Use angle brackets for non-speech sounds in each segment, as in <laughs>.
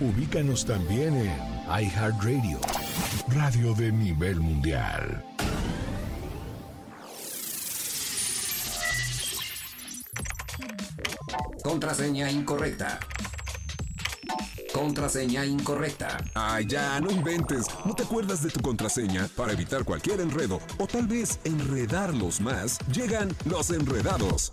Ubícanos también en iHeartRadio, radio de nivel mundial. Contraseña incorrecta. Contraseña incorrecta. Ay, ya, no inventes. ¿No te acuerdas de tu contraseña? Para evitar cualquier enredo o tal vez enredarlos más, llegan los enredados.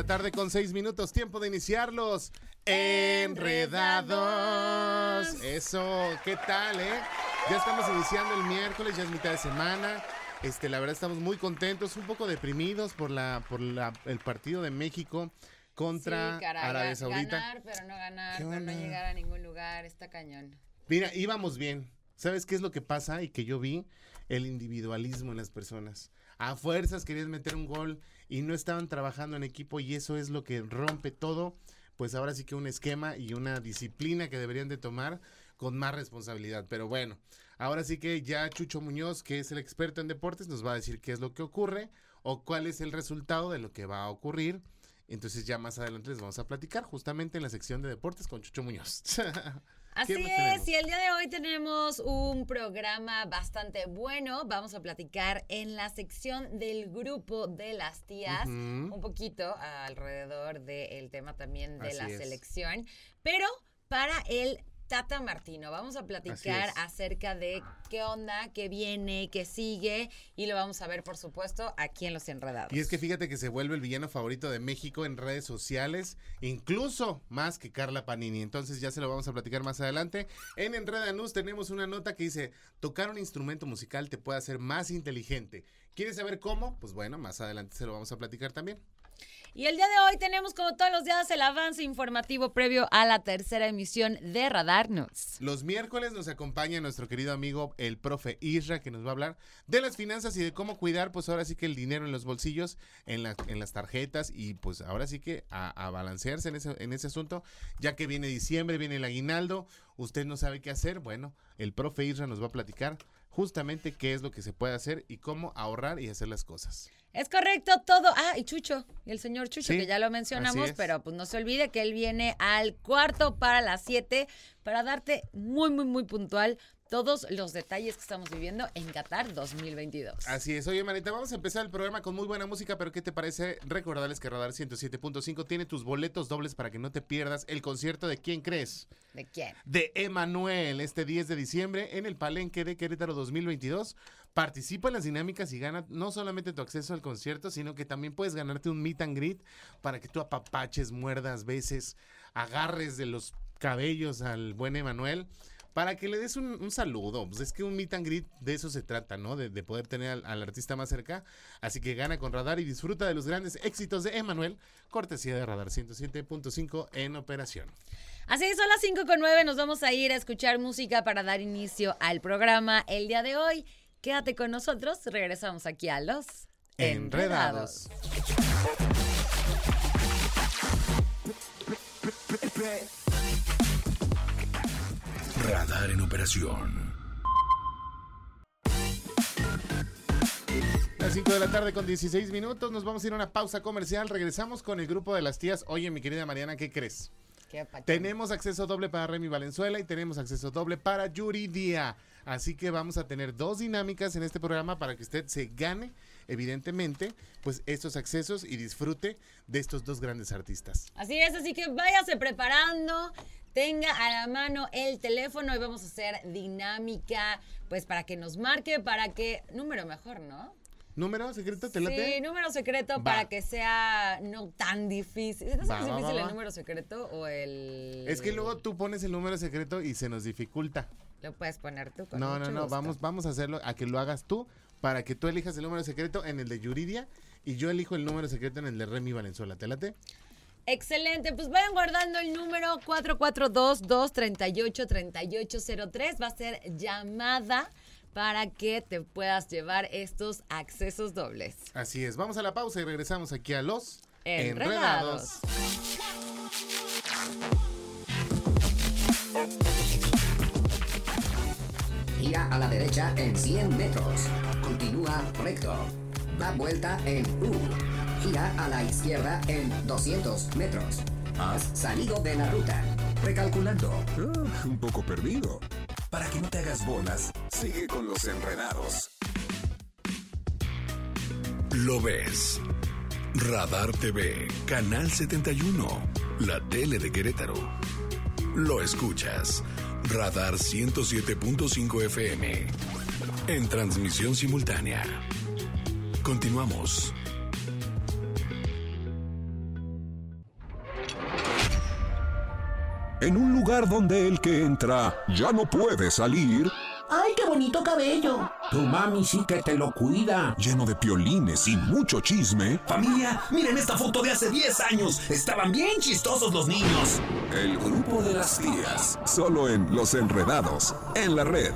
La tarde con 6 minutos, tiempo de iniciarlos. Enredados. Eso, ¿qué tal, eh? Ya estamos iniciando el miércoles, ya es mitad de semana. Este, la verdad estamos muy contentos, un poco deprimidos por la, por la, el partido de México contra Sí, caray, Arabia Saudita. Ganar, pero no ganar, ¿Qué pero no llegar a ningún lugar, está cañón. Mira, íbamos bien. ¿Sabes qué es lo que pasa? Y que yo vi el individualismo en las personas. A fuerzas querías meter un gol y no estaban trabajando en equipo y eso es lo que rompe todo. Pues ahora sí que un esquema y una disciplina que deberían de tomar con más responsabilidad. Pero bueno, ahora sí que ya Chucho Muñoz, que es el experto en deportes, nos va a decir qué es lo que ocurre o cuál es el resultado de lo que va a ocurrir. Entonces ya más adelante les vamos a platicar justamente en la sección de deportes con Chucho Muñoz. <laughs> Así es, tenemos? y el día de hoy tenemos un programa bastante bueno. Vamos a platicar en la sección del grupo de las tías, un poquito alrededor del tema también de Así la es. selección, pero para el Tata Martino. Vamos a platicar acerca de qué onda, qué viene, qué sigue, y lo vamos a ver, por supuesto, aquí en Los Enredados. Y es que fíjate que se vuelve el villano favorito de México en redes sociales, incluso más que Carla Panini. Entonces ya se lo vamos a platicar más adelante. En Enreda News tenemos una nota que dice, tocar un instrumento musical te puede hacer más inteligente. ¿Quieres saber cómo? Pues bueno, más adelante se lo vamos a platicar también. Y el día de hoy tenemos, como todos los días, el avance informativo previo a la tercera emisión de Radar News. Los miércoles nos acompaña nuestro querido amigo el profe Isra, que nos va a hablar de las finanzas y de cómo cuidar, pues ahora sí que el dinero en los bolsillos, en, en las tarjetas y pues ahora sí que a, a balancearse en ese, en ese asunto, ya que viene diciembre, viene el aguinaldo, usted no sabe qué hacer, bueno, el profe Isra nos va a platicar justamente qué es lo que se puede hacer y cómo ahorrar y hacer las cosas. Es correcto todo. Ah, y Chucho, y el señor Chucho, Sí, que ya lo mencionamos, pero pues no se olvide que él viene al cuarto para las 7 para darte muy, muy, muy puntual todos los detalles que estamos viviendo en Qatar 2022. Así es, oye Manita, vamos a empezar el programa con muy buena música, pero ¿qué te parece? Recordarles que Radar 107.5 tiene tus boletos dobles para que no te pierdas el concierto de ¿Quién crees? ¿De quién? de Emanuel este 10 de diciembre en el Palenque de Querétaro 2022. Participa en las dinámicas y gana no solamente tu acceso al concierto, sino que también puedes ganarte un meet and greet para que tú apapaches, muerdas, beses, agarres de los cabellos al buen Emanuel. Para que le des un, un saludo, pues es que un meet and greet de eso se trata, ¿no? De, de poder tener al, al artista más cerca. Así que gana con Radar y disfruta de los grandes éxitos de Emanuel, cortesía de Radar 107.5 en operación. Así es, son las 5 con 9. Nos vamos a ir a escuchar música para dar inicio al programa el día de hoy. Quédate con nosotros. Regresamos aquí a los Enredados. Radar en operación. Las 5 de la tarde con 16 minutos, nos vamos a ir a una pausa comercial. Regresamos con el grupo de las tías. Oye, mi querida Mariana, ¿qué crees? Qué. Tenemos acceso doble para Remy Valenzuela y tenemos acceso doble para Yuridia. Así que vamos a tener dos dinámicas en este programa para que usted se gane, evidentemente, pues estos accesos y disfrute de estos dos grandes artistas. Así es, así que váyase preparando. Tenga a la mano el teléfono y vamos a hacer dinámica, pues para que nos marque, para que, número mejor, ¿no? ¿Número secreto? ¿Te late? Sí, número secreto Va. para que sea no tan difícil. ¿Es más va, va, difícil va. el número secreto o el...? Es que luego tú pones el número secreto y se nos dificulta. Lo puedes poner tú con No, no, mucho no, gusto. vamos, vamos a hacerlo, a que lo hagas tú, para que tú elijas el número secreto en el de Yuridia y yo elijo el número secreto en el de Remy Valenzuela. ¿Te late? Excelente, pues vayan guardando el número 442-238-3803. Va a ser llamada para que te puedas llevar estos accesos dobles. Así es, vamos a la pausa y regresamos aquí a los Enredados. Gira a la derecha en 100 metros. Continúa recto. Da vuelta en U. Gira a la izquierda en 200 metros. Has salido de la ruta. Recalculando. Ah, un poco perdido. Para que no te hagas bolas, sigue con los enredados. Lo ves. Radar TV, Canal 71, la tele de Querétaro. Lo escuchas. Radar 107.5 FM. En transmisión simultánea. Continuamos. En un lugar donde el que entra ya no puede salir, ¡Ay, qué bonito cabello! Tu mami sí que te lo cuida. lleno de piolines y mucho chisme, Familia, miren esta foto de hace 10 años. Estaban bien chistosos los niños. el grupo de las tías, solo en Los Enredados, en la red.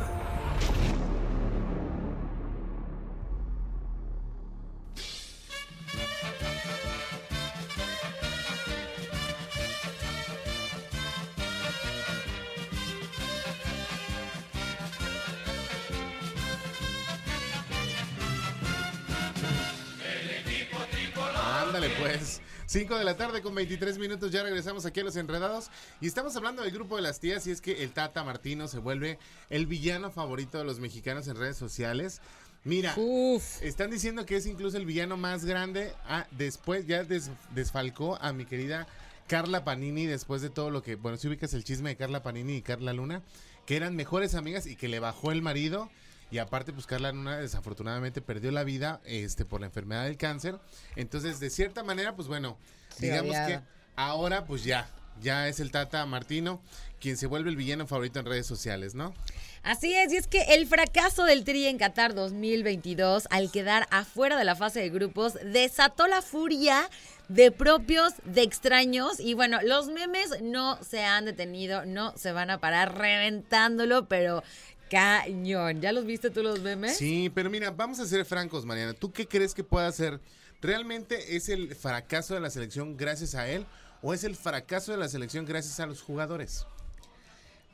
5 de la tarde con 23 minutos, ya regresamos aquí a Los Enredados y estamos hablando del grupo de las tías y es que el Tata Martino se vuelve el villano favorito de los mexicanos en redes sociales. Mira, Uf. están diciendo que es incluso el villano más grande. Ah, después ya des- desfalcó a mi querida Carla Panini después de todo lo que, bueno, si ubicas el chisme de Carla Panini y Carla Luna, que eran mejores amigas y que le bajó el marido. Y aparte, pues Carla Luna desafortunadamente perdió la vida este, por la enfermedad del cáncer. Entonces, de cierta manera, pues bueno, Sí, digamos que ahora pues ya, ya es el Tata Martino quien se vuelve el villano favorito en redes sociales, ¿no? Así es, y es que el fracaso del Tri en Qatar 2022 al quedar afuera de la fase de grupos desató la furia de propios, de extraños y bueno, los memes no se han detenido, no se van a parar reventándolo, pero cañón. ¿Ya los viste tú los memes? Sí, pero mira, vamos a ser francos, Mariana. ¿Tú qué crees que pueda ser? ¿Realmente es el fracaso de la selección gracias a él o es el fracaso de la selección gracias a los jugadores?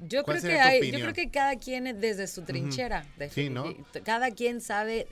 Yo ¿Cuál creo que hay, yo creo que cada quien desde su trinchera, Sí, ¿no? cada quien sabe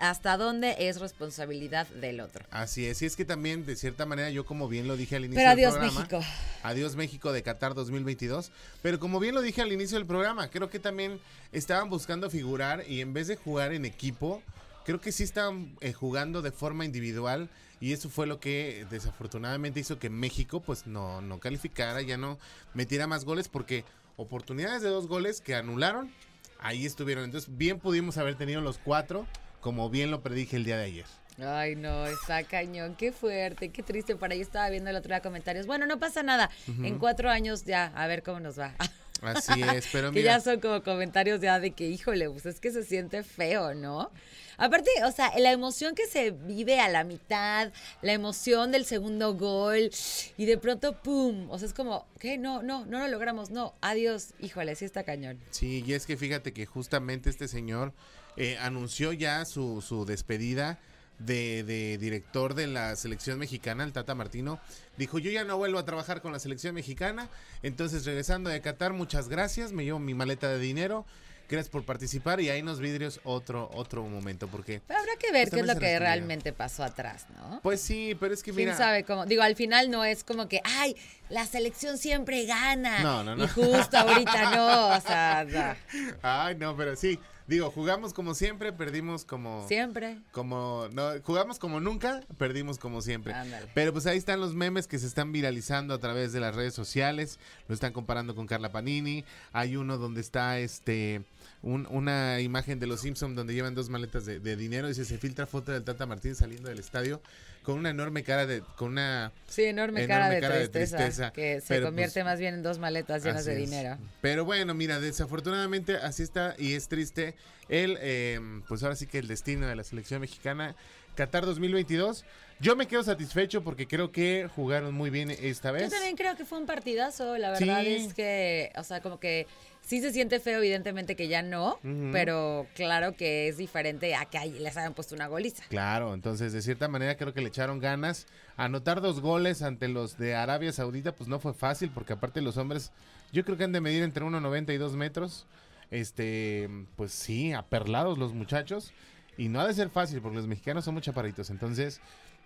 hasta dónde es responsabilidad del otro. Así es, y es que también, de cierta manera, yo como bien lo dije al inicio Pero del adiós programa. México. Adiós México de Qatar 2022. Pero como bien lo dije al inicio del programa, creo que también estaban buscando figurar y en vez de jugar en equipo, creo que sí estaban eh, jugando de forma individual y eso fue lo que desafortunadamente hizo que México pues no, no calificara, ya no metiera más goles porque oportunidades de dos goles que anularon, ahí estuvieron. Entonces bien pudimos haber tenido los cuatro, como bien lo predije el día de ayer. Ay, no, está cañón, qué fuerte, qué triste. Por ahí estaba viendo el otro día comentarios. Bueno, no pasa nada. En cuatro años ya, a ver cómo nos va. <laughs> Así es, pero que mira. ya son como comentarios ya de que, híjole, pues es que se siente feo, ¿no? Aparte, o sea, la emoción que se vive a la mitad, la emoción del segundo gol, y de pronto, ¡pum! O sea, es como, ¿qué? No, no, no lo logramos, no, adiós, híjole, sí está cañón. Sí, y es que fíjate que justamente este señor eh, anunció ya su, su despedida de, de director de la selección mexicana, el Tata Martino. Dijo, yo ya no vuelvo a trabajar con la selección mexicana. Entonces, regresando de Qatar, muchas gracias. Me llevo mi maleta de dinero. Gracias por participar y ahí nos vidrios otro, otro momento, porque... Pero habrá que ver qué es lo que realmente pasó atrás, ¿no? Pues sí, pero es que ¿Quién mira... sabe cómo? Digo, al final no es como que, ay, la selección siempre gana. No, no, no. Y justo ahorita no, o sea, no. <laughs> Ay, no, pero sí. Digo, jugamos como siempre, perdimos como... Siempre. Como, no, jugamos como nunca, perdimos como siempre. Ándale. Pero pues ahí están los memes que se están viralizando a través de las redes sociales. Lo están comparando con Carla Panini. Hay uno donde está este un- una imagen de los Simpsons donde llevan dos maletas de, de dinero. Dice, se filtra foto del Tata Martín saliendo del estadio con una enorme cara de... con una Sí, enorme, Enorme cara, de, cara de tristeza, que se pero, convierte pues, más bien en dos maletas llenas de es. dinero. Pero bueno, mira, desafortunadamente así está y es triste el, eh, pues ahora sí que el destino de la selección mexicana. Qatar 2022. Yo me quedo satisfecho porque creo que jugaron muy bien esta Yo vez. también creo que fue un partidazo, la verdad Sí. es que, o sea, como que sí se siente feo, evidentemente que ya no, pero claro que es diferente a que ahí les hayan puesto una goliza. Claro, entonces de cierta manera creo que le echaron ganas. Anotar dos goles ante los de Arabia Saudita pues no fue fácil porque aparte los hombres yo creo que han de medir entre 1,90 y 2 metros. Este, pues sí, aperlados los muchachos. Y no ha de ser fácil porque los mexicanos son muy chaparritos. Entonces,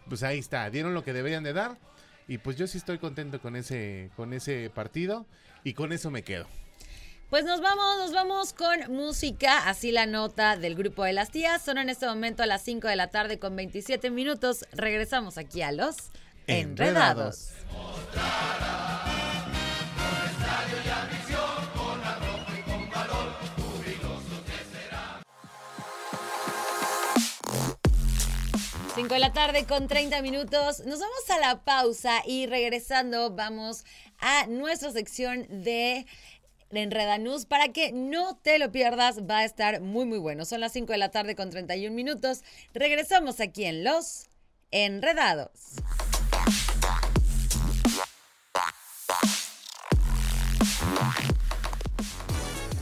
pues ahí está, dieron lo que deberían de dar. Y pues yo sí estoy contento con ese, con ese partido y con eso me quedo. Pues nos vamos, nos vamos con música, así la nota del grupo de las tías. Son en este momento a las 5 de la tarde con 27 minutos. Regresamos aquí a los Enredados. Cinco de la tarde con 30 minutos. Nos vamos a la pausa y regresando vamos a nuestra sección de Enredanús para que no te lo pierdas. Va a estar muy muy bueno. Son las 5 de la tarde con 31 minutos. Regresamos aquí en Los Enredados.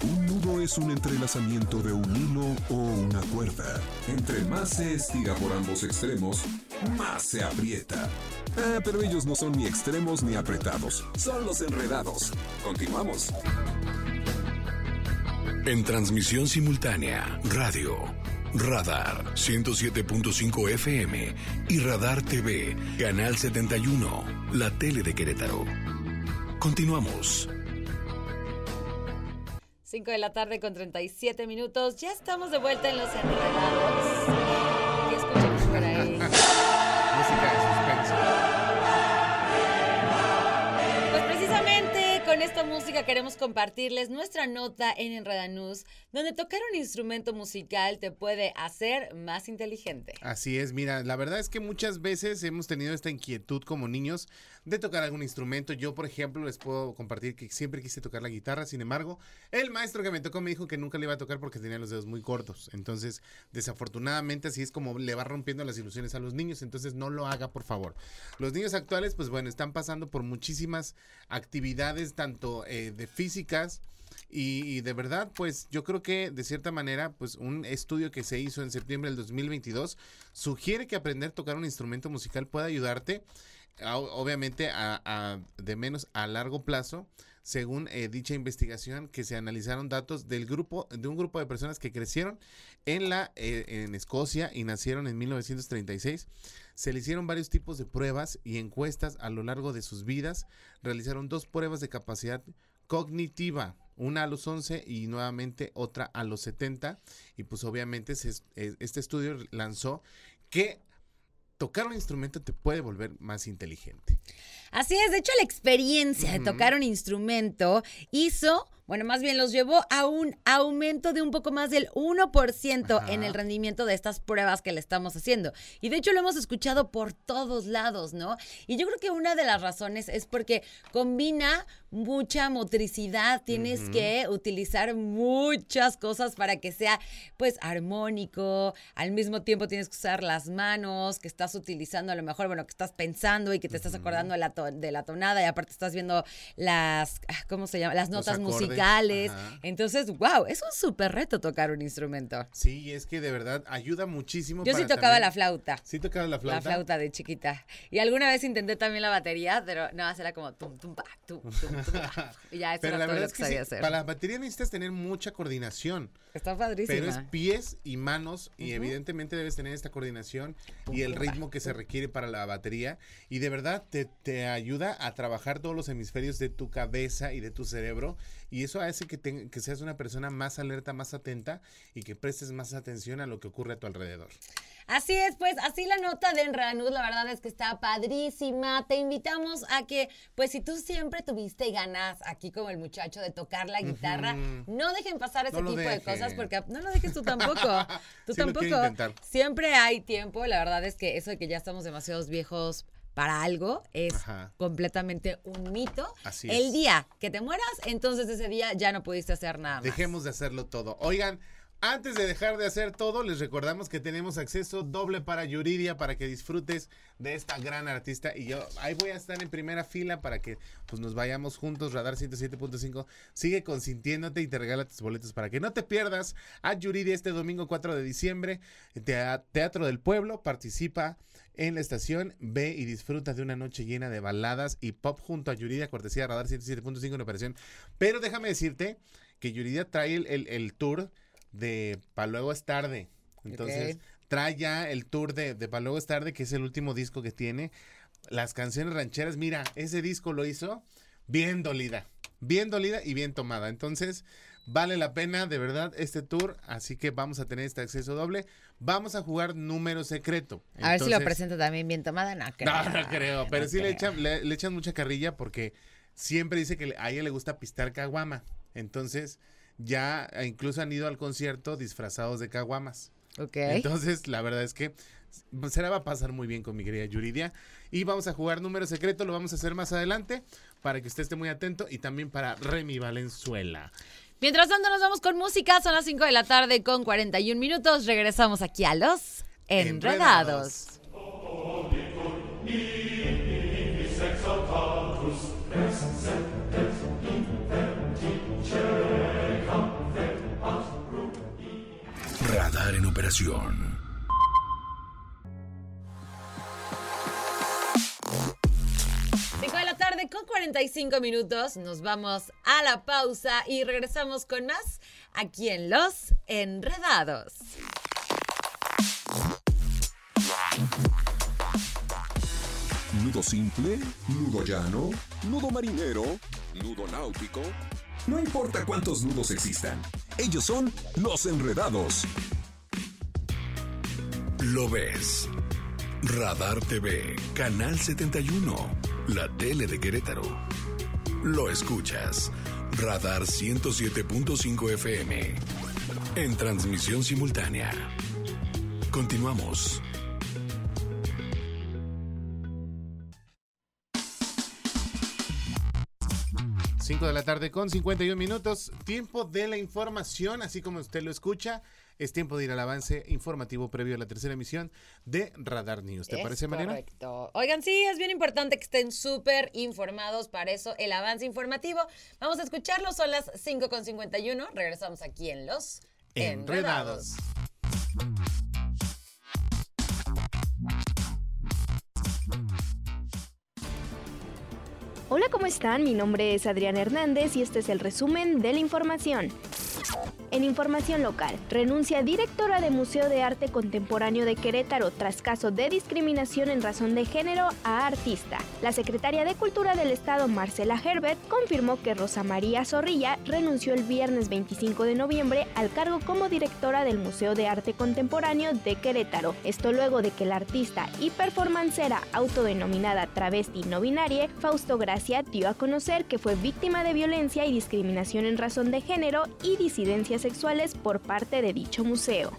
Un nudo es un entrelazamiento de un hilo o una cuerda. Entre más se estira por ambos extremos, más se aprieta. Ah, pero ellos no son ni extremos ni apretados. Son los enredados. Continuamos. En transmisión simultánea, radio, Radar 107.5 FM y Radar TV, Canal 71, la tele de Querétaro. Continuamos. 5 de la tarde con 37 minutos. Ya estamos de vuelta en Los Enredados. Con esta música queremos compartirles nuestra nota en Enredanús, donde tocar un instrumento musical te puede hacer más inteligente. Así es, mira, la verdad es que muchas veces hemos tenido esta inquietud como niños de tocar algún instrumento. Yo, por ejemplo, les puedo compartir que siempre quise tocar la guitarra, sin embargo, el maestro que me tocó me dijo que nunca le iba a tocar porque tenía los dedos muy cortos. Entonces, desafortunadamente, así es como le va rompiendo las ilusiones a los niños. Entonces, no lo haga, por favor. Los niños actuales, pues bueno, están pasando por muchísimas actividades, tanto eh, de físicas, y, y de verdad, pues yo creo que de cierta manera, pues un estudio que se hizo en septiembre del 2022 sugiere que aprender a tocar un instrumento musical puede ayudarte, obviamente, a, de menos a largo plazo. Según eh, dicha investigación, que se analizaron datos del grupo, de un grupo de personas que crecieron en la eh, en Escocia y nacieron en 1936. Se le hicieron varios tipos de pruebas y encuestas a lo largo de sus vidas. Realizaron dos pruebas de capacidad cognitiva, una a los 11 y nuevamente otra a los 70. Y pues obviamente se eh, este estudio lanzó que tocar un instrumento te puede volver más inteligente. Así es, de hecho la experiencia de tocar un instrumento hizo, bueno, más bien los llevó a un aumento de un poco más del 1% Ajá. en el rendimiento de estas pruebas que le estamos haciendo. Y de hecho lo hemos escuchado por todos lados, ¿no? Y yo creo que una de las razones es porque combina mucha motricidad, tienes que utilizar muchas cosas para que sea pues armónico, al mismo tiempo tienes que usar las manos que estás utilizando a lo mejor, bueno, que estás pensando y que te estás acordando de la, de la tonada y aparte estás viendo las, ah, ¿cómo se llama? Las notas acordes, musicales. ajá. Entonces, wow, es un súper reto tocar un instrumento. Sí, es que de verdad ayuda muchísimo. Yo sí para tocaba también- la flauta. Sí tocaba la flauta. La flauta de chiquita. Y alguna vez intenté también la batería, pero no, era como tum, tum, pa, tum, tum, tum, pa. Y ya, eso Pero era la todo verdad lo es que que sabía sí, hacer. para la batería necesitas tener mucha coordinación. Está padrísima. Pero es pies y manos y Ujú. evidentemente debes tener esta coordinación y el pum, ritmo que se requiere para la batería y de verdad te, te ayuda a trabajar todos los hemisferios de tu cabeza y de tu cerebro y es eso hace que, te- que seas una persona más alerta, más atenta y que prestes más atención a lo que ocurre a tu alrededor. Así es, pues así la nota de Enredanud, la verdad es que está padrísima. Te invitamos a que, pues si tú siempre tuviste ganas, aquí como el muchacho, de tocar la guitarra, no dejen pasar ese No tipo de cosas porque no lo dejes tú tampoco. <laughs> Tú Sí tampoco. Siempre hay tiempo, la verdad es que eso de que ya estamos demasiados viejos para algo es Ajá. completamente un mito. Así El es. día que te mueras, entonces ese día ya no pudiste hacer nada más. Dejemos de hacerlo todo. Oigan, antes de dejar de hacer todo, les recordamos que tenemos acceso doble para Yuridia para que disfrutes de esta gran artista. Y yo ahí voy a estar en primera fila para que pues nos vayamos juntos. Radar 107.5 sigue consintiéndote y te regala tus boletos para que no te pierdas a Yuridia este domingo 4 de diciembre. Tea- Teatro del Pueblo participa en la estación. Ve y disfruta de una noche llena de baladas y pop junto a Yuridia, cortesía Radar 107.5 en operación. Pero déjame decirte que Yuridia trae el, el- el tour de Pa' luego es tarde. Entonces, trae ya el tour de, de Pa' luego es tarde, que es el último disco que tiene. Las canciones rancheras, mira, ese disco lo hizo bien dolida. Bien dolida y bien tomada. Entonces, vale la pena de verdad este tour. Así que vamos a tener este acceso doble. Vamos a jugar número secreto. A ver si lo presenta también bien tomada, no creo. <laughs> no, no creo, pero no sí le echan, le, le echan mucha carrilla porque siempre dice que a ella le gusta pistar caguama. Entonces, ya eh, incluso han ido al concierto disfrazados de caguamas. Ok. Entonces, la verdad es que se la va a pasar muy bien con mi querida Yuridia. Y vamos a jugar número secreto, lo vamos a hacer más adelante para que usted esté muy atento y también para Remy Valenzuela. Mientras tanto, nos vamos con música. Son las 5 de la tarde con 41 minutos. Regresamos aquí a los Enredados. Radar en operación. Con 45 minutos. Nos vamos a la pausa y regresamos con más aquí en Los Enredados. Nudo simple, nudo llano, nudo marinero, nudo náutico. No importa cuántos nudos existan, ellos son los enredados. Lo ves. Radar TV, Canal 71, la tele de Querétaro. Lo escuchas. Radar 107.5 FM. En transmisión simultánea. Continuamos. 5 de la tarde con 51 minutos. Tiempo de la información, así como usted lo escucha. Es tiempo de ir al avance informativo previo a la tercera emisión de Radar News. ¿Te Es parece, Mariana? Correcto. Oigan, sí, es bien importante que estén súper informados. Para eso, el avance informativo. Vamos a escucharlo. Son las 5.51. Regresamos aquí en Los Enredados. Hola, ¿cómo están? Mi nombre es Adrián Hernández y este es el resumen de la información. En información local, renuncia directora de Museo de Arte Contemporáneo de Querétaro tras caso de discriminación en razón de género a artista. La secretaria de Cultura del Estado, Marcela Herbert, confirmó que Rosa María Zorrilla renunció el viernes 25 de noviembre al cargo como directora del Museo de Arte Contemporáneo de Querétaro. Esto luego de que la artista y performancera autodenominada travesti no binaria, Fausto Gracia, dio a conocer que fue víctima de violencia y discriminación en razón de género y sexuales por parte de dicho museo.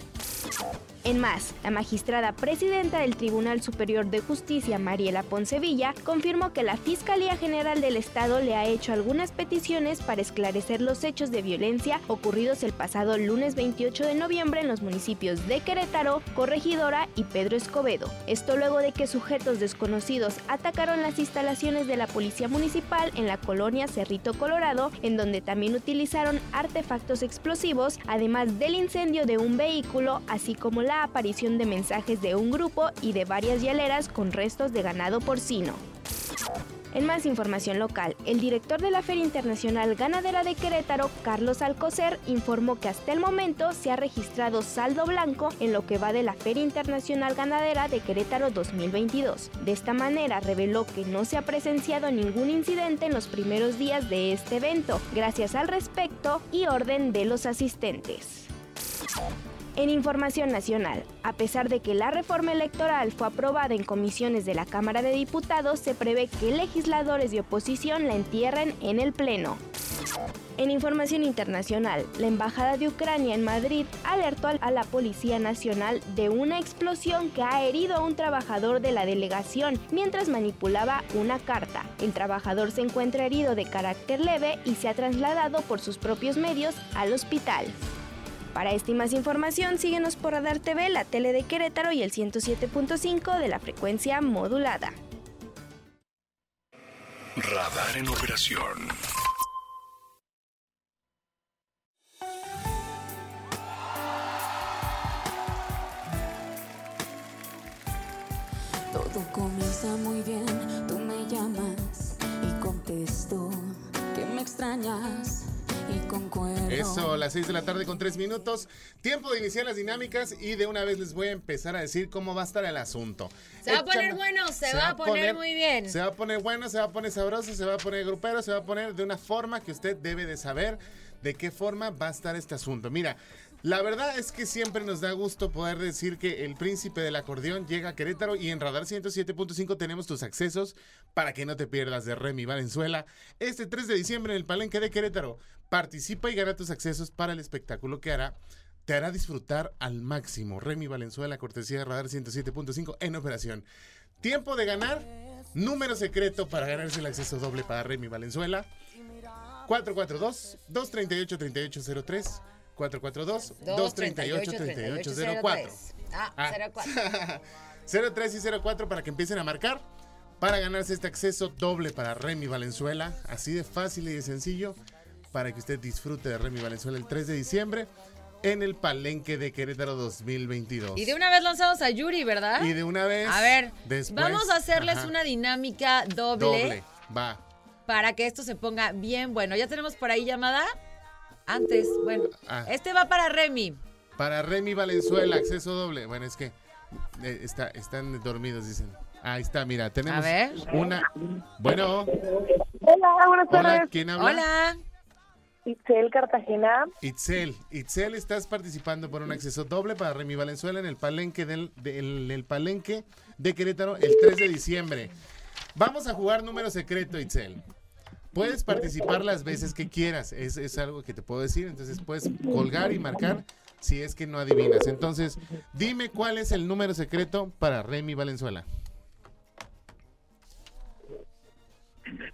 En más, la magistrada presidenta del Tribunal Superior de Justicia, Mariela Poncevilla, confirmó que la Fiscalía General del Estado le ha hecho algunas peticiones para esclarecer los hechos de violencia ocurridos el pasado lunes 28 de noviembre en los municipios de Querétaro, Corregidora y Pedro Escobedo. Esto luego de que sujetos desconocidos atacaron las instalaciones de la Policía Municipal en la colonia Cerrito Colorado, en donde también utilizaron artefactos explosivos, además del incendio de un vehículo, así como la aparición de mensajes de un grupo y de varias hieleras con restos de ganado porcino. En más información local, el director de la Feria Internacional Ganadera de Querétaro, Carlos Alcocer, informó que hasta el momento se ha registrado saldo blanco en lo que va de la Feria Internacional Ganadera de Querétaro 2022. De esta manera reveló que no se ha presenciado ningún incidente en los primeros días de este evento, gracias al respecto y orden de los asistentes. En información nacional, a pesar de que la reforma electoral fue aprobada en comisiones de la Cámara de Diputados, se prevé que legisladores de oposición la entierren en el Pleno. En información internacional, la Embajada de Ucrania en Madrid alertó a la Policía Nacional de una explosión que ha herido a un trabajador de la delegación mientras manipulaba una carta. El trabajador se encuentra herido de carácter leve y se ha trasladado por sus propios medios al hospital. Para esta y más información, síguenos por Radar TV, la tele de Querétaro y el 107.5 de la frecuencia modulada. Radar en operación. Todo comienza muy bien, tú me llamas y contesto que me extrañas concuerdo. Eso, las 6 de la tarde con 3 minutos. Tiempo de iniciar las dinámicas y de una vez les voy a empezar a decir cómo va a estar el asunto. Se va a poner bueno, se, va a poner, muy bien. Se va a poner bueno, se va a poner sabroso, se va a poner grupero, se va a poner de una forma que usted debe de saber de qué forma va a estar este asunto. Mira, la verdad es que siempre nos da gusto poder decir que el príncipe del acordeón llega a Querétaro y en Radar 107.5 tenemos tus accesos para que no te pierdas de Remy Valenzuela. Este 3 de diciembre en el Palenque de Querétaro, participa y gana tus accesos para el espectáculo que hará. Te hará disfrutar al máximo. Remy Valenzuela, cortesía de Radar 107.5 en operación. Tiempo de ganar. Número secreto para ganarse el acceso doble para Remy Valenzuela. 442-238-3803. 442-238-3804. Ah, Ah. 04. 03 <laughs> y 04 para que empiecen a marcar. Para ganarse este acceso doble para Remy Valenzuela. Así de fácil y de sencillo. Para que usted disfrute de Remy Valenzuela el 3 de diciembre en el Palenque de Querétaro 2022. Y de una vez lanzamos a Yuri, ¿verdad? Y de una vez. A ver, después, vamos a hacerles ajá, una dinámica doble, doble. Va. para que esto se ponga bien bueno. ¿Ya tenemos por ahí llamada? Antes, bueno. Ah. Este va para Remy. Para Remy Valenzuela, acceso doble. Bueno, es que eh, está, están dormidos, dicen. Ahí está, mira, tenemos A ver. una. Bueno, Hola, buenas hola, tardes. ¿quién habla? Hola. Itzel Cartagena. Itzel. Itzel, estás participando por un acceso doble para Remy Valenzuela en el palenque del, del- el palenque de Querétaro el 3 de diciembre. Vamos a jugar número secreto, Itzel. Puedes participar las veces que quieras, es, es algo que te puedo decir, entonces puedes colgar y marcar si es que no adivinas. Entonces, dime cuál es el número secreto para Remy Valenzuela.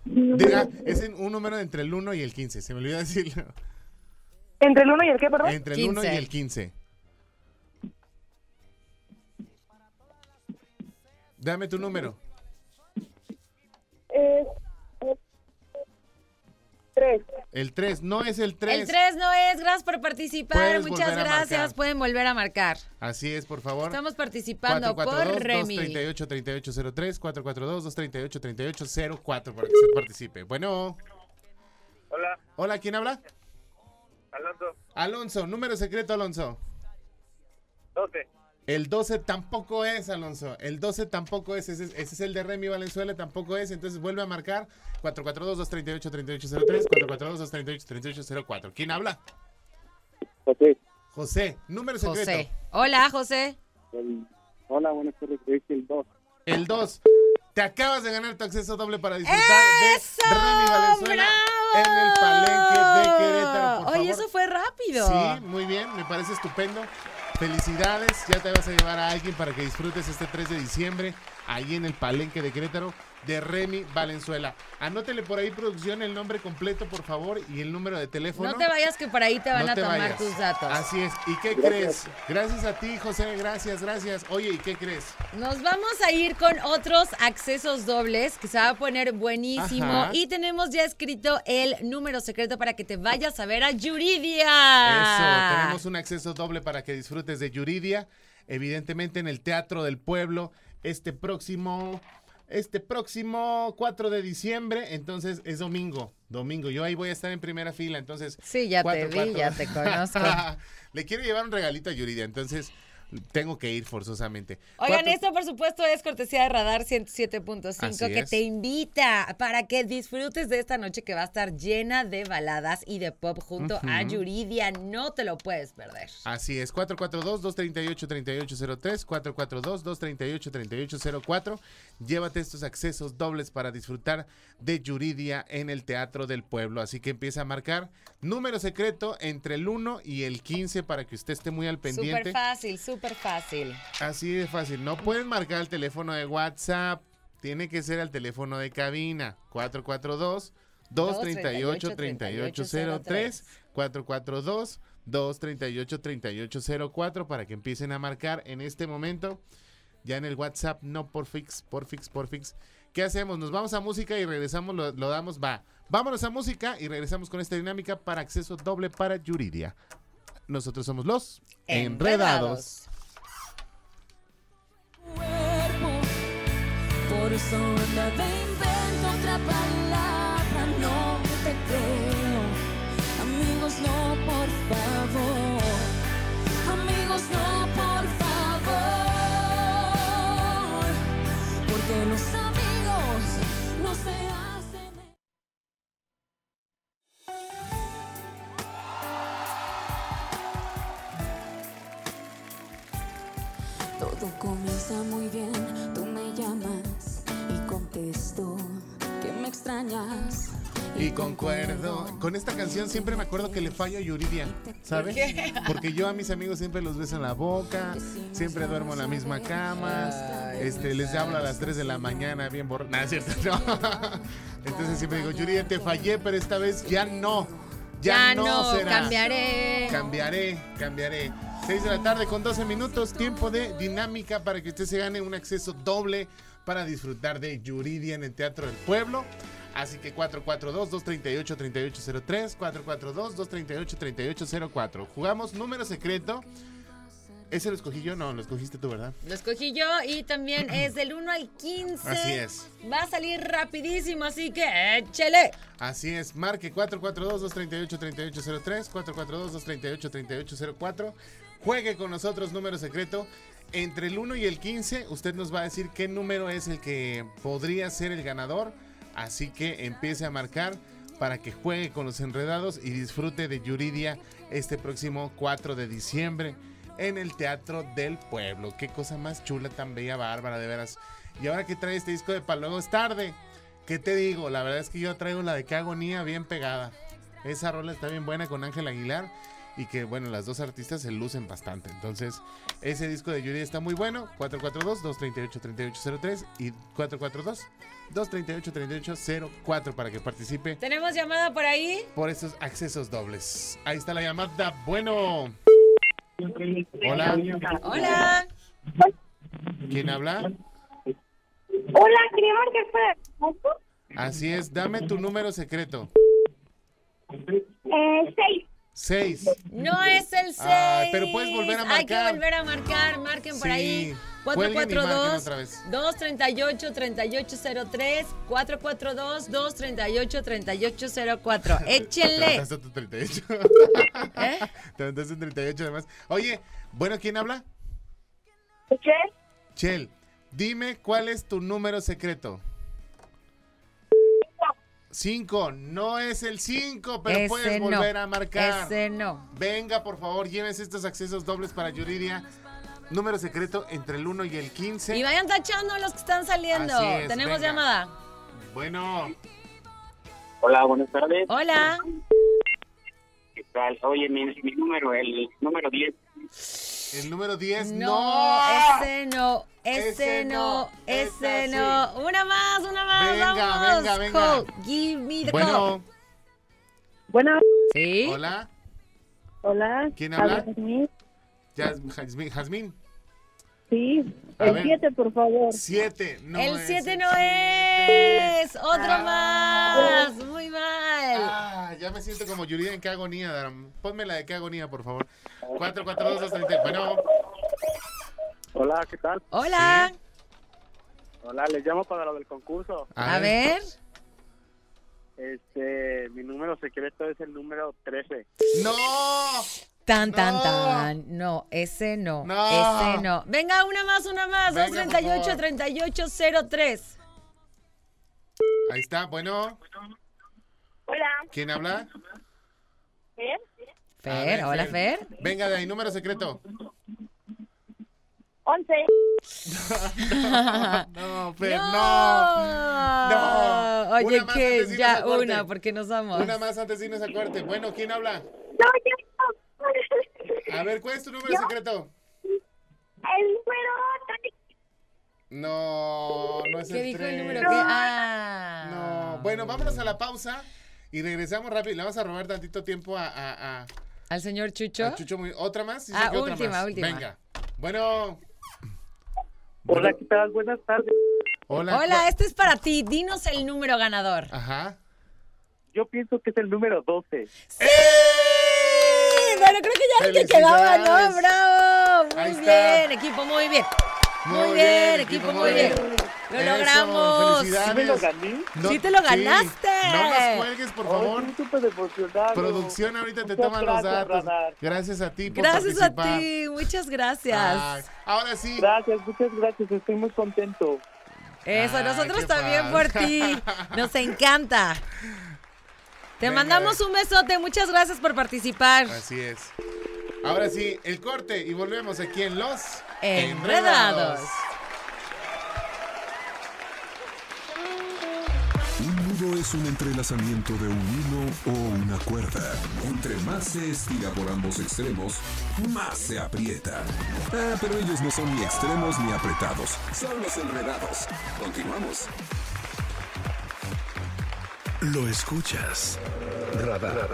Diga, es en un número entre el 1 y el 15, se me olvidó decirlo. ¿Entre el 1 y el qué, perdón? Entre el 1 y 15. el 15. Dame tu número. Es... es- Tres. El 3, no es el 3. El 3 no es. Gracias por participar. Puedes Muchas gracias. marcar. Pueden volver a marcar. Así es, por favor. Estamos participando por Remy. 442-238-3803, 442-238-3804 para que usted participe. Bueno. Hola, Hola, ¿quién habla? Alonso, Alonso, número secreto, Alonso. 12. El 12 tampoco es, Alonso. El 12 tampoco es. Ese, es- ese es el de Remy Valenzuela, tampoco es. Entonces vuelve a marcar 442-238-3803, 442-238-3804. ¿Quién habla? José. José, número secreto. José. Hola, José. Hola, buenas tardes, es el 2. El 2. Te acabas de ganar tu acceso doble para disfrutar ¡Eso! de Remy Valenzuela en el palenque de Querétaro. Por Oye, favor. eso fue rápido. Sí, muy bien, me parece estupendo. Felicidades, ya te vas a llevar a alguien para que disfrutes este 3 de diciembre ahí en el Palenque de Querétaro de Remy Valenzuela. Anótele por ahí, producción, el nombre completo, por favor, y el número de teléfono. No te vayas que por ahí te van No a te tomar vayas. tus datos. Así es. ¿Y qué crees? Gracias a ti, José. Gracias, gracias. Oye, ¿y qué crees? Nos vamos a ir con otros accesos dobles que se va a poner buenísimo. Ajá. Y tenemos ya escrito el número secreto para que te vayas a ver a Yuridia. Eso, tenemos un acceso doble para que disfrutes de Yuridia, evidentemente en el Teatro del Pueblo, este próximo este próximo 4 de diciembre, entonces es domingo, domingo. Yo ahí voy a estar en primera fila, entonces. Sí, ya te vi, ya te conozco. <laughs> Le quiero llevar un regalito a Yuridia, entonces tengo que ir forzosamente. Oigan, esto por supuesto es cortesía de Radar 107.5 Así que es. te invita para que disfrutes de esta noche que va a estar llena de baladas y de pop junto a. Yuridia. No te lo puedes perder. Así es, 442-238-3803, 442-238-3804. Llévate estos accesos dobles para disfrutar de Yuridia en el Teatro del Pueblo. Así que empieza a marcar número secreto entre el 1 y el 15 para que usted esté muy al pendiente. Súper fácil, súper fácil. Así de fácil. No pueden marcar el teléfono de WhatsApp. Tiene que ser el teléfono de cabina. 442 238 3803 442 238 3804 para que empiecen a marcar en este momento. Ya en el WhatsApp, no por fix, por fix, por fix. ¿Qué hacemos? Nos vamos a música y regresamos, lo, lo damos, va. Vámonos a música y regresamos con esta dinámica para acceso doble para Yuridia. Nosotros somos los Enredados. Comienza muy bien, tú me llamas y contesto que me extrañas. Y concuerdo. Con esta canción siempre me acuerdo que le fallo a Yuridia, ¿sabes? ¿Por qué? Porque yo a mis amigos siempre los beso en la boca, siempre duermo en la misma cama, este, les hablo a las 3 de la mañana bien borracho. Es cierto, <laughs> no. Entonces siempre digo, Yuridia, te fallé, pero esta vez ya no. Ya, Ya no, será. cambiaré. Cambiaré, cambiaré. 6 de la tarde con 12 minutos, tiempo de dinámica para que usted se gane un acceso doble para disfrutar de Yuridia en el Teatro del Pueblo. Así que 442-238-3803, 442-238-3804. Jugamos número secreto. ¿Ese lo escogí yo? No, lo escogiste tú, ¿verdad? Lo escogí yo y también <clears throat> es del 1 al 15. Así es. Va a salir rapidísimo, así que échele. Así es, marque 442-238-3803, 442-238-3804. Juegue con nosotros número secreto. Entre el 1 y el 15, usted nos va a decir qué número es el que podría ser el ganador. Así que empiece a marcar para que juegue con los enredados y disfrute de Yuridia este próximo 4 de diciembre en el Teatro del Pueblo. Qué cosa más chula, tan bella, bárbara, de veras. Y ahora que trae este disco de Palo es tarde. ¿Qué te digo? La verdad es que yo traigo la de Qué agonía bien pegada. Esa rola está bien buena con Ángel Aguilar. Y que bueno, las dos artistas se lucen bastante. Entonces, ese disco de Yuri está muy bueno. 442-238-3803 y 442-238-3804 para que participe ¿Tenemos llamada por ahí? por estos accesos dobles. Ahí está la llamada. Bueno. Hola. Hola. ¿Quién habla? Hola, quería marcar para Así es, dame tu número secreto. Eh, seis. 6. No es el 6. Ay, pero puedes volver a Hay que marcar. volver a marcar. Marquen por Sí. ahí. Cuelguen y marquen 442 otra vez. 238 3803 442 238 3804. Te Échenle. aventaste tu 38. ¿Eh? Te aventaste un 38 además. Oye, bueno, ¿quién habla? Chel. Chel, dime cuál es tu número secreto. 5, no es el 5, pero Ese puedes no. volver a marcar. Ese no. Venga, por favor, llévense estos accesos dobles para Yuridia. Número secreto entre el 1 y el 15. Y vayan tachando los que están saliendo. Así es, Tenemos venga. llamada. Bueno, Hola, buenas tardes. Hola. ¿Qué tal? Oye, mi, mi número, el número 10. El número 10, No, no. ese no, ese, Ese no, ese esta no. Una más, una más, Venga, vamos. venga, venga. Call, give me the call. Bueno, Bueno, ¿Sí? hola. hola. ¿Quién habla? Jazmín. Jazmín, Jazmín. Sí, A el ver. 7, por favor. 7, no el es 7 el no es. Otro Ah. más. Muy mal. Ah, ya me siento como Yuridia en qué agonía, Daram. Ponme la de qué agonía, por favor. 442 230. Bueno, Hola, ¿qué tal? Hola. Hola, les llamo para lo del concurso. A, ver. Este, mi número secreto es el número 13. ¡No! Tan, tan, No. tan. No, ese no. No. Ese no. Venga, una más, una más. Venga, 238 3803 Ahí está, bueno. Hola. ¿Quién habla? Fer, ver, hola Fer. Venga, de ahí, número secreto. 11. <laughs> No, Fer, no. No. Oye, que ya una, porque nos vamos. Una más antes de irnos a corte. Bueno, ¿quién habla? No, ya A ver, ¿cuál es tu número secreto? El número No, no es ¿Qué el dijo tres. el número? ¿Qué? Ah. No. Bueno, vámonos a la pausa y regresamos rápido. Le vamos a robar tantito tiempo a, a, a- ¿Al señor Chucho? a Chucho. Muy- ¿Otra más? Dice Ah, otra última, más. última. Venga. Bueno. Hola, ¿qué tal? Buenas tardes. Hola. Hola, este es para ti. Dinos el número ganador. Ajá. Yo pienso que es el número 12. ¡Sí! Bueno, creo que ya el que quedaba, ¿no? ¡Bravo! Muy Ahí está. bien, equipo, muy bien. Muy, Muy bien, bien, equipo, muy bien. bien. Lo Eso, logramos. ¿Sí me lo gané? No- Sí te lo ganaste. No nos cuelgues, por favor. Estoy súper emocionado. Producción ahorita te Muchas toman los datos. Radar. Gracias a ti por Gracias a ti, muchas gracias. Ahora sí. Gracias, muchas gracias. Estoy muy contento. Eso, Ay, nosotros también por ti. <laughs> Nos encanta. Te Venga. mandamos un besote, muchas gracias por participar. Así es. Ahora sí, el corte y volvemos aquí en Los Enredados. Un nudo es un entrelazamiento de un hilo o una cuerda. Entre más se estira por ambos extremos, más se aprieta. Ah, pero ellos no son ni extremos ni apretados. Son los enredados. Continuamos. Lo escuchas. Radar.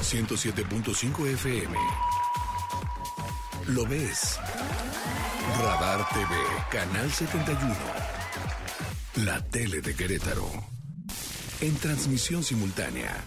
107.5 FM. Lo ves. Radar TV, Canal 71. La tele de Querétaro. En transmisión simultánea.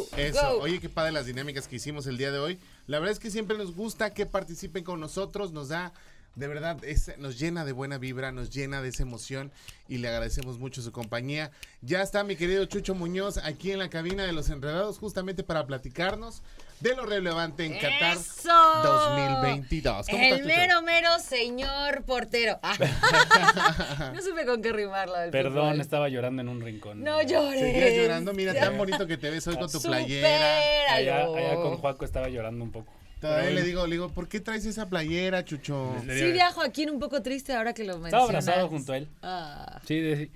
Go, Eso, go. oye, qué padre las dinámicas que hicimos el día de hoy. La verdad es que siempre nos gusta que participen con nosotros, nos da, de verdad, es- nos llena de buena vibra, nos llena de esa emoción y le agradecemos mucho su compañía. Ya está mi querido Chucho Muñoz aquí en la cabina de los enredados, justamente para platicarnos de lo relevante en Qatar ¡Eso! 2022. ¿Cómo estás, El mero, mero señor portero. Ah. <laughs> no supe con qué rimarlo del Perdón, fútbol. estaba llorando en un rincón. No llores. Seguías llorando, mira, tan bonito que te ves hoy con tu playera. Allá, con Juaco estaba llorando un poco. Todavía Pero le digo, le digo, ¿por qué traes esa playera, Chucho? Sí viajo aquí un poco triste ahora que lo Estaba mencionas. abrazado junto a él. Ah. Sí, de-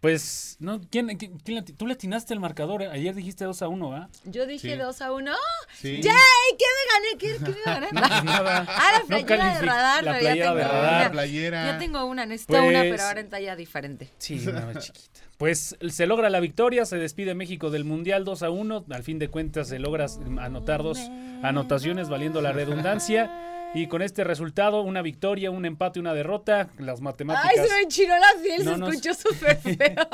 pues, no, ¿quién, quién- quién le- tú le atinaste el marcador? eh? Ayer dijiste 2 a 1, ¿va? Yo dije Sí. 2 a 1. Sí. ¡Yay! ¿Qué me gané? ¿Qué, qué me gané? <laughs> No, pues nada. <laughs> Ah, la No playera de calific- radar. la playera ya de tengo radar. una. La playera. Ya tengo una, necesito Pues- una, pero ahora en talla diferente. Sí, una chiquita. Pues se logra la victoria, se despide México del Mundial 2 a 1. Al fin de cuentas se logra anotar dos anotaciones valiendo la redundancia. Y con este resultado, una victoria, un empate, una derrota. Las matemáticas. Ay, se me enchinó la piel, no se nos- escuchó súper <laughs> feo.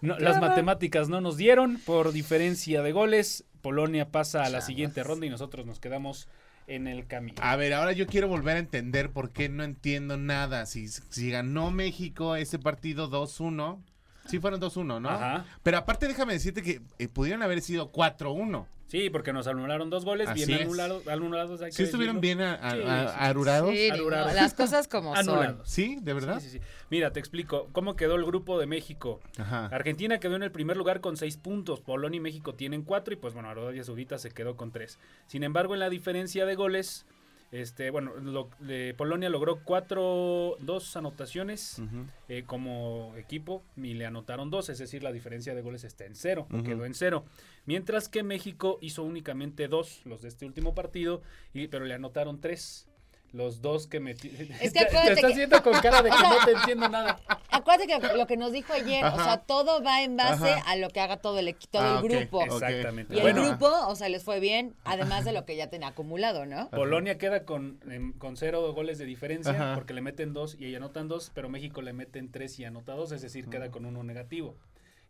No, las matemáticas no nos dieron por diferencia de goles. Polonia pasa a la siguiente ronda y nosotros nos quedamos en el camino. A ver, ahora yo quiero volver a entender por qué no entiendo nada. Si, si ganó México ese partido 2-1, sí fueron 2-1, ¿no? Ajá. Pero aparte déjame decirte que eh, pudieron haber sido 4-1. Sí, porque nos anularon dos goles, Así bien es. anulados, anulados. hay que ¿Sí estuvieron decirlo. bien a- a- Sí, a- sí, sí. arurados? Sí, Arurados. las cosas como son. Anulados. ¿Sí? ¿De verdad? Sí, sí, sí. Mira, te explico cómo quedó el grupo de México. Ajá. Argentina quedó en el primer lugar con seis puntos. Polonia y México tienen cuatro y pues bueno, Arabia Saudita se quedó con tres. Sin embargo, en la diferencia de goles, este, bueno, lo- de Polonia logró cuatro, dos anotaciones eh, como equipo y le anotaron dos, es decir, la diferencia de goles está en cero, quedó en cero. Mientras que México hizo únicamente dos, los de este último partido, y, pero le anotaron tres. Los dos que metí. Es <laughs> que te estás que- viendo con cara de que <laughs> O sea, no te entiendo nada. Acuérdate que lo que nos dijo ayer, o sea, todo va en base Ajá. a lo que haga todo el, equi- todo Ah, el ok, grupo. Exactamente. Y el grupo, o sea, les fue bien, además de lo que ya tenía acumulado, ¿no? Polonia queda con, em, con cero goles de diferencia Ajá. porque le meten dos y ella anotan dos, pero México le meten tres y anota dos, es decir, queda con uno negativo.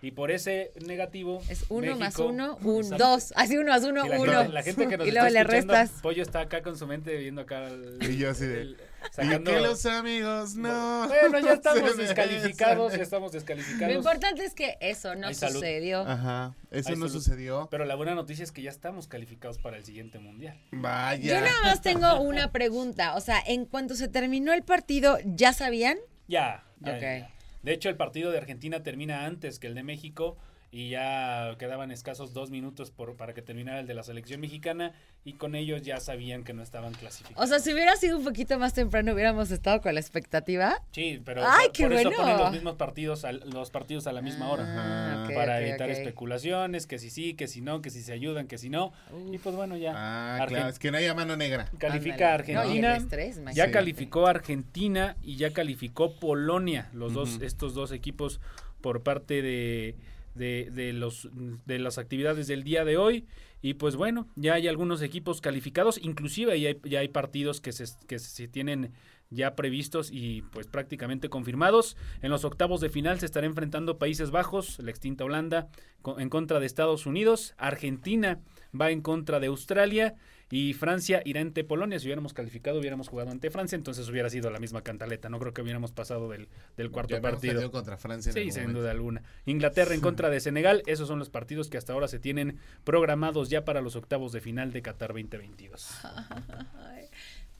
Y por ese negativo. Es uno más uno, <laughs> un, dos. Así uno más uno, Sí, la uno. gente- la gente que nos y luego está le restas. Pollo está acá con su mente viendo acá. el- Y yo así de, el- Y que los amigos no. Bueno, ya estamos <laughs> descalificados, ya estamos descalificados. Lo importante es que eso no Hay salud. sucedió. Ajá, eso Hay no salud. sucedió. Pero la buena noticia es que ya estamos calificados para el siguiente mundial. Vaya. Yo nada más tengo una pregunta. O sea, en cuanto se terminó el partido, ¿ya sabían? Ya, ya, Ok. ya. De hecho, el partido de Argentina termina antes que el de México y ya quedaban escasos dos minutos por, para que terminara el de la selección mexicana y con ellos ya sabían que no estaban clasificados. O sea, si hubiera sido un poquito más temprano, hubiéramos estado con la expectativa. Sí, pero ¡Ay, por, qué por eso bueno! ponen los mismos partidos, al- los partidos a la misma hora. Ah, para evitar especulaciones, que si sí, que si no, que si se ayudan, que si no. Y pues bueno, ya. Ah, Argen- claro, es que no haya mano negra. Califica Ándale. No, Argentina. estrés, ya imagínate. calificó Argentina y ya calificó Polonia, los dos, estos dos equipos por parte de, de, los de las actividades del día de hoy. Y pues bueno, ya hay algunos equipos calificados, inclusive ya hay, ya hay partidos que se, que se tienen ya previstos y pues prácticamente confirmados. En los octavos de final se estará enfrentando Países Bajos, la extinta Holanda, en contra de Estados Unidos, Argentina va en contra de Australia y Francia irá ante Polonia. Si hubiéramos calificado, hubiéramos jugado ante Francia, entonces hubiera sido la misma cantaleta. No creo que hubiéramos pasado del, del cuarto Ya partido. contra Francia en Sí, algún sin momento. duda alguna. Inglaterra en contra de Senegal, esos son los partidos que hasta ahora se tienen programados ya para los octavos de final de Qatar 2022. <laughs>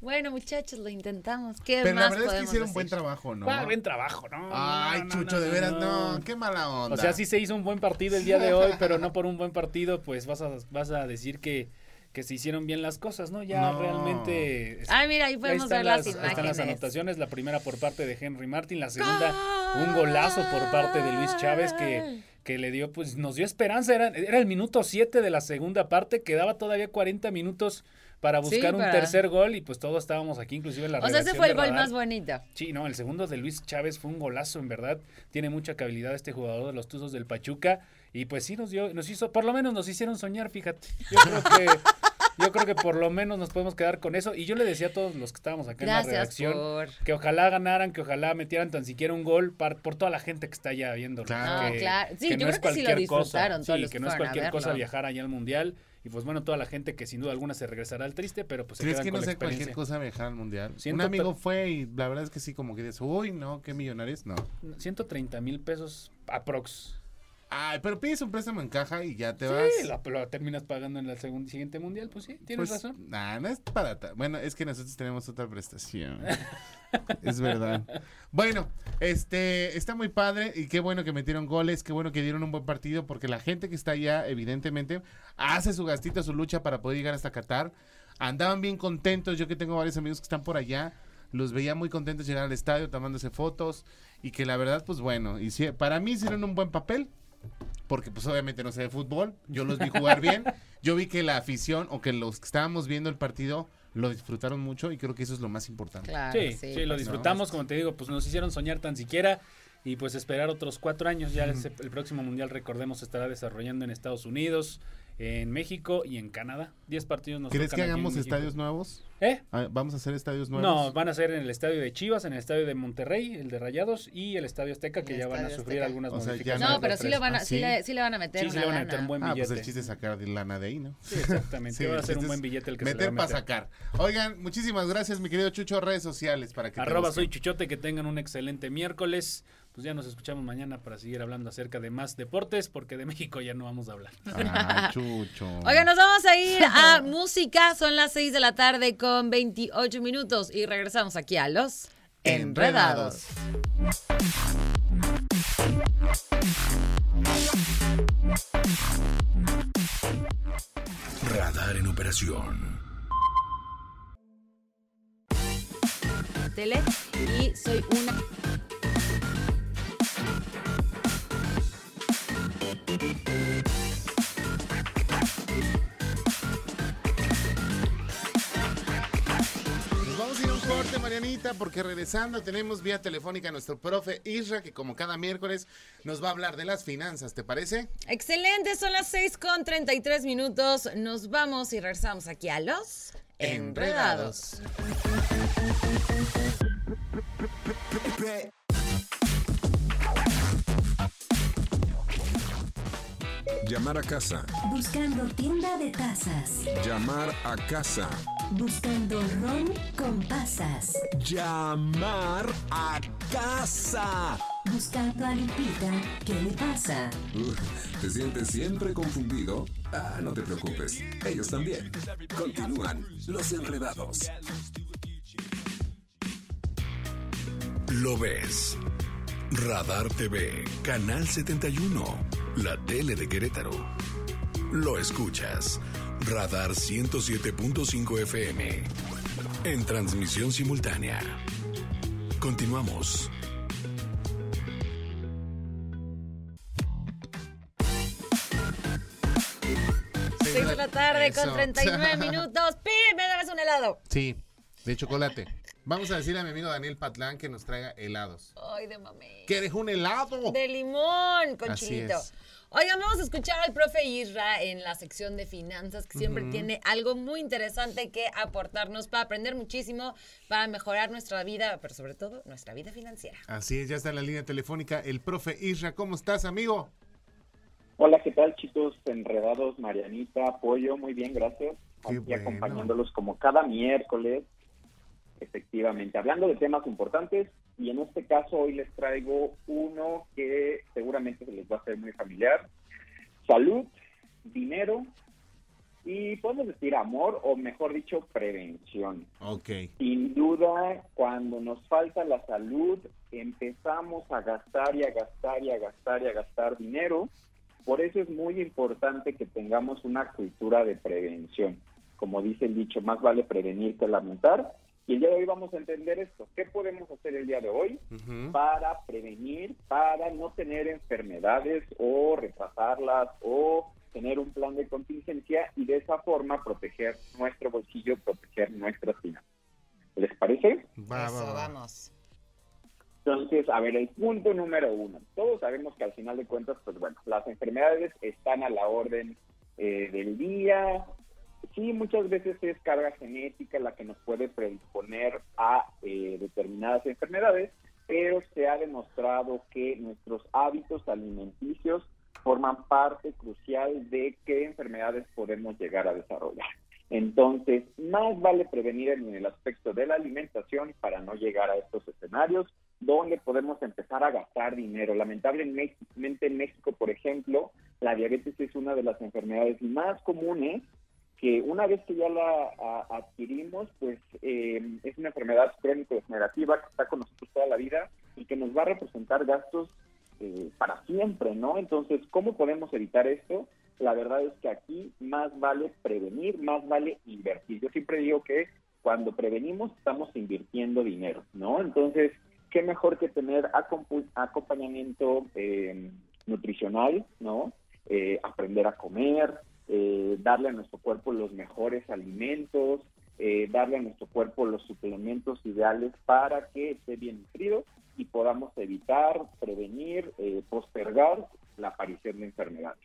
Bueno, muchachos, lo intentamos. ¿Qué Pero la más verdad es que podemos hicieron buen decir? trabajo, ¿no? Ah, buen trabajo, ¿no? Ay, No, no, Chucho, no, de veras, no. no. Qué mala onda. O sea, sí se hizo un buen partido el día de hoy, pero no por un buen partido, pues vas a, vas a decir que, que se hicieron bien las cosas, ¿no? Ya No. realmente... Ah, mira, ahí podemos están ver las Ahí están las anotaciones, la primera por parte de Henry Martin, la segunda un golazo por parte de Luis Chávez que, que le dio, pues nos dio esperanza, era, era el minuto 7 de la segunda parte, quedaba todavía 40 minutos para Sí, buscar un para- tercer gol y pues todos estábamos aquí, inclusive en la O sea, ese fue el gol más bonito. Sí, no, el segundo de Luis Chávez fue un golazo, en verdad. Tiene mucha habilidad este jugador de los Tuzos del Pachuca. Y pues sí nos dio, nos hizo, por lo menos nos hicieron soñar, fíjate. Yo creo que, <laughs> yo creo que por lo menos nos podemos quedar con eso. Y yo le decía a todos los que estábamos acá en la redacción por- que ojalá ganaran, que ojalá metieran tan siquiera un gol par- por toda la gente que está allá viendo. Claro. No, claro. Sí, yo no creo es que sí lo cualquier cosa. todos Sí, los que que no es cualquier cosa viajar allá al mundial. Y pues bueno, toda la gente que sin duda alguna se regresará al triste, pero pues se ¿Crees quedan que con no la sé cualquier cosa viajar al mundial? Siento Un amigo fue y la verdad es que sí, como que dices, uy, no, qué millonarios, no. 130 mil pesos aprox. Ay, pero pides un préstamo en caja y ya te vas. Sí, lo, lo terminas pagando en el segundo, siguiente mundial, pues sí, tienes Pues, razón. nah, no es para Bueno, es que nosotros tenemos otra prestación. <laughs> es verdad. Bueno, este está muy padre y qué bueno que metieron goles, qué bueno que dieron un buen partido porque la gente que está allá evidentemente hace su gastito, su lucha para poder llegar hasta Qatar. Andaban bien contentos, yo que tengo varios amigos que están por allá, los veía muy contentos llegar al estadio tomándose fotos y que la verdad pues bueno, y sí, para mí hicieron un buen papel porque pues obviamente no sé de fútbol, yo los vi jugar bien, <laughs> yo vi que la afición o que los que estábamos viendo el partido lo disfrutaron mucho y creo que eso es lo más importante. Claro, sí, sí, lo pues, disfrutamos, como te digo, pues nos hicieron soñar tan siquiera y pues esperar otros cuatro años. Ya el, el próximo mundial, recordemos, estará desarrollando en Estados Unidos, en México y en Canadá. Diez partidos nos ¿Crees que hagamos estadios nuevos? ¿Eh? Ah, ¿Vamos a hacer estadios nuevos? No, van a ser en el estadio de Chivas, en el estadio de Monterrey, el de Rayados y el estadio Azteca, que El ya van a sufrir Azteca. algunas O sea, modificaciones. No, pero sí van a, ¿Ah, sí? sí? le, sí le van a meter Sí, sí una le van a meter un buen Ah, billete. pues el chiste es sacar de lana de ahí, ¿no? Sí, exactamente. va a ser un buen billete el que se le meter va a para meter. sacar. Oigan, muchísimas gracias, mi querido Chucho, redes sociales para que Arroba soy Chuchote, que tengan un excelente miércoles. Pues ya nos escuchamos mañana para seguir hablando acerca de más deportes, porque de México ya no vamos a hablar. Ah, <laughs> Chucho. Oigan, nos vamos a ir a música. Son las 6 de la tarde con 28 minutos y regresamos aquí a los Enredados. Radar en operación. Tele y soy una. Marianita, porque regresando tenemos vía telefónica a nuestro profe Isra, que como cada miércoles nos va a hablar de las finanzas, ¿te parece? Excelente, son las 6 con 33 minutos. Nos vamos y regresamos aquí a los Enredados. Llamar a casa. Buscando tienda de tazas. Llamar a casa. Buscando ron con pasas. Llamar a casa. Buscando a Lupita, ¿qué le pasa? Uh, ¿Te sientes siempre confundido? Ah, no te preocupes. Ellos también. Continúan los enredados. Lo ves. Radar TV, Canal 71, la tele de Querétaro. Lo escuchas. Radar 107.5 FM. En transmisión simultánea. Continuamos. Seis de la tarde con Eso. 39 <laughs> minutos. ¡Pi! ¿Me debes un helado? Sí, de chocolate. Vamos a decirle a mi amigo Daniel Patlán que nos traiga helados. Ay, de mami. ¿Quieres un helado? De limón con Así chilito. es. Oigan, vamos a escuchar al profe Isra en la sección de finanzas, que siempre tiene algo muy interesante que aportarnos para aprender muchísimo, para mejorar nuestra vida, pero sobre todo nuestra vida financiera. Así es, ya está en la línea telefónica el profe Isra. ¿Cómo estás, amigo? Hola, ¿qué tal chicos? Enredados, Marianita, Apoyo, muy bien, gracias. Qué Aquí bueno. acompañándolos como cada miércoles, efectivamente, hablando de temas importantes y en este caso hoy les traigo uno que seguramente se les va a hacer muy familiar. Salud, dinero y podemos decir amor o mejor dicho prevención. Ok. Sin duda, cuando nos falta la salud, empezamos a gastar y a gastar y a gastar y a gastar dinero. Por eso es muy importante que tengamos una cultura de prevención. Como dice el dicho, más vale prevenir que lamentar. Y el día de hoy vamos a entender esto. ¿Qué podemos hacer el día de hoy para prevenir, para no tener enfermedades o retrasarlas o tener un plan de contingencia y de esa forma proteger nuestro bolsillo, proteger nuestras finanzas? ¿Les parece? Va, Eso, vamos. Entonces, a ver, el punto número uno. Todos sabemos que al final de cuentas, pues bueno, las enfermedades están a la orden eh, del día. Sí, muchas veces es carga genética la que nos puede predisponer a eh, determinadas enfermedades, pero se ha demostrado que nuestros hábitos alimenticios forman parte crucial de qué enfermedades podemos llegar a desarrollar. Entonces, más vale prevenir en el aspecto de la alimentación para no llegar a estos escenarios donde podemos empezar a gastar dinero. Lamentablemente en México, por ejemplo, la diabetes es una de las enfermedades más comunes que una vez que ya la adquirimos, pues eh, es una enfermedad crónico-degenerativa que está con nosotros toda la vida y que nos va a representar gastos eh, para siempre, ¿no? Entonces, ¿cómo podemos evitar esto? La verdad es que aquí más vale prevenir, más vale invertir. Yo siempre digo que cuando prevenimos estamos invirtiendo dinero, ¿no? Entonces, ¿qué mejor que tener acompañamiento eh, nutricional, ¿no? Eh, aprender a comer, eh, darle a nuestro cuerpo los mejores alimentos, eh, darle a nuestro cuerpo los suplementos ideales para que esté bien nutrido y podamos evitar, prevenir, eh, postergar la aparición de enfermedades.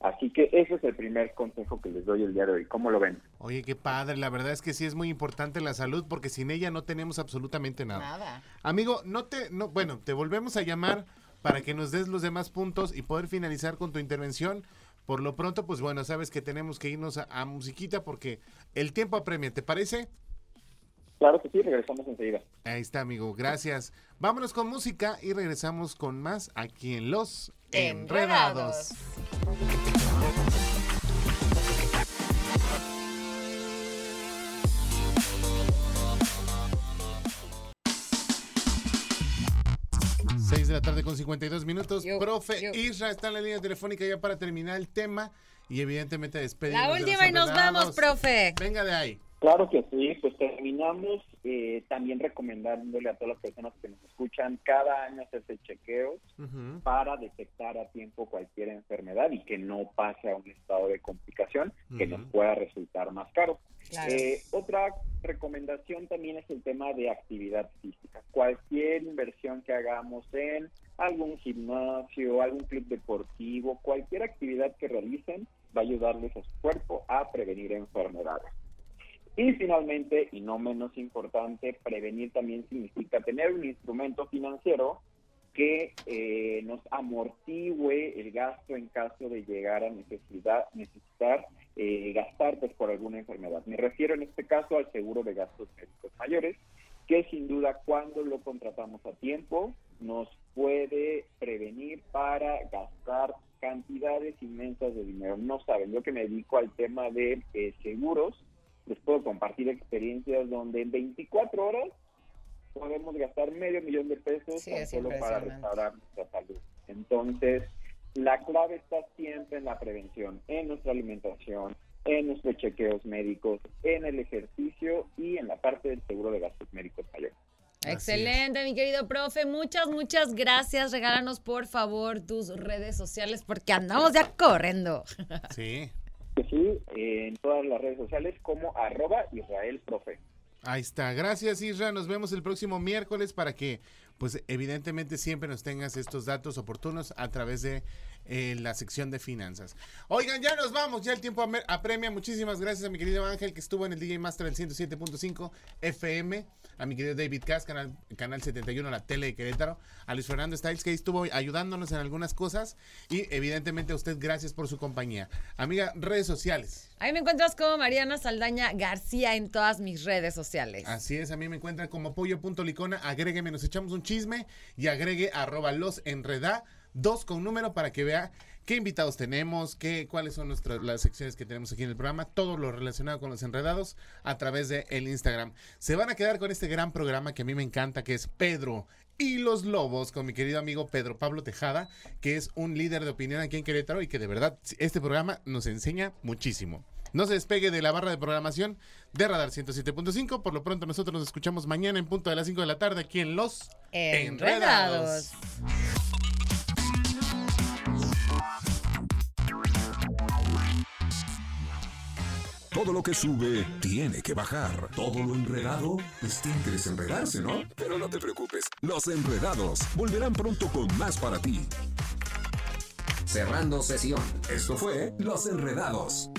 Así que ese es el primer consejo que les doy el día de hoy. ¿Cómo lo ven? Oye, qué padre. La verdad es que sí es muy importante la salud porque sin ella no tenemos absolutamente nada. Nada. Amigo, no te, no, bueno, te volvemos a llamar para que nos des los demás puntos y poder finalizar con tu intervención. Por lo pronto, pues bueno, sabes que tenemos que irnos a, a musiquita porque el tiempo apremia. ¿Te parece? Claro que sí, regresamos enseguida. Ahí está, amigo. Gracias. Vámonos con música y regresamos con más aquí en Los Enredados. La tarde con 52 minutos. Profe Isra está en la línea telefónica ya para terminar el tema y evidentemente despedirnos. La de última y nos vamos, profe. Venga de ahí. Claro que sí, pues terminamos eh, también recomendándole a todas las personas que nos escuchan cada año hacerse chequeos para detectar a tiempo cualquier enfermedad y que no pase a un estado de complicación que nos pueda resultar más caro. Eh, otra recomendación también es el tema de actividad física. Cualquier inversión que hagamos en algún gimnasio, algún club deportivo, cualquier actividad que realicen va a ayudarles a su cuerpo a prevenir enfermedades. Y finalmente, y no menos importante, prevenir también significa tener un instrumento financiero que eh, nos amortigüe el gasto en caso de llegar a necesidad, necesitar eh, gastar pues, por alguna enfermedad. Me refiero en este caso al seguro de gastos médicos mayores, que sin duda cuando lo contratamos a tiempo nos puede prevenir para gastar cantidades inmensas de dinero. No saben, yo que me dedico al tema de eh, seguros, les puedo compartir experiencias donde en 24 horas podemos gastar medio millón de pesos Sí, solo para restaurar nuestra salud. Entonces, la clave está siempre en la prevención, en nuestra alimentación, en nuestros chequeos médicos, en el ejercicio y en la parte del seguro de gastos médicos mayores. Excelente, mi querido profe. Muchas, muchas gracias. Regálanos, por favor, tus redes sociales porque andamos ya corriendo. <laughs> Sí. Sí, en todas las redes sociales como arroba Israel Profe. Ahí está. Gracias, Isra. Nos vemos el próximo miércoles para que, pues, evidentemente siempre nos tengas estos datos oportunos a través de eh, la sección de finanzas. Oigan, ya nos vamos. Ya el tiempo apremia. Muchísimas gracias a mi querido Ángel que estuvo en el DJ Master del 107.5 FM. A mi querido David Cass, canal, canal 71, la tele de Querétaro. A Luis Fernando Styles que ahí estuvo ayudándonos en algunas cosas. Y evidentemente a usted, gracias por su compañía. Amiga, redes sociales. Ahí me encuentras como Mariana Saldaña García en todas mis redes sociales. Así es, a mí me encuentran como pollo.licona, agrégueme, nos echamos un chisme y agregue arroba los enreda, dos con número para que vea qué invitados tenemos, qué, cuáles son nuestras las secciones que tenemos aquí en el programa, todo lo relacionado con los enredados a través de el Instagram. Se van a quedar con este gran programa que a mí me encanta, que es Pedro y los Lobos, con mi querido amigo Pedro Pablo Tejada, que es un líder de opinión aquí en Querétaro y que de verdad este programa nos enseña muchísimo. No se despegue de la barra de programación de Radar 107.5. Por lo pronto nosotros nos escuchamos mañana en punto de las 5 de la tarde aquí en Los Enredados. Todo lo que sube tiene que bajar. Todo lo enredado, pues tiene que desenredarse, ¿no? Pero no te preocupes, los enredados volverán pronto con más para ti. Cerrando sesión. Esto fue Los Enredados.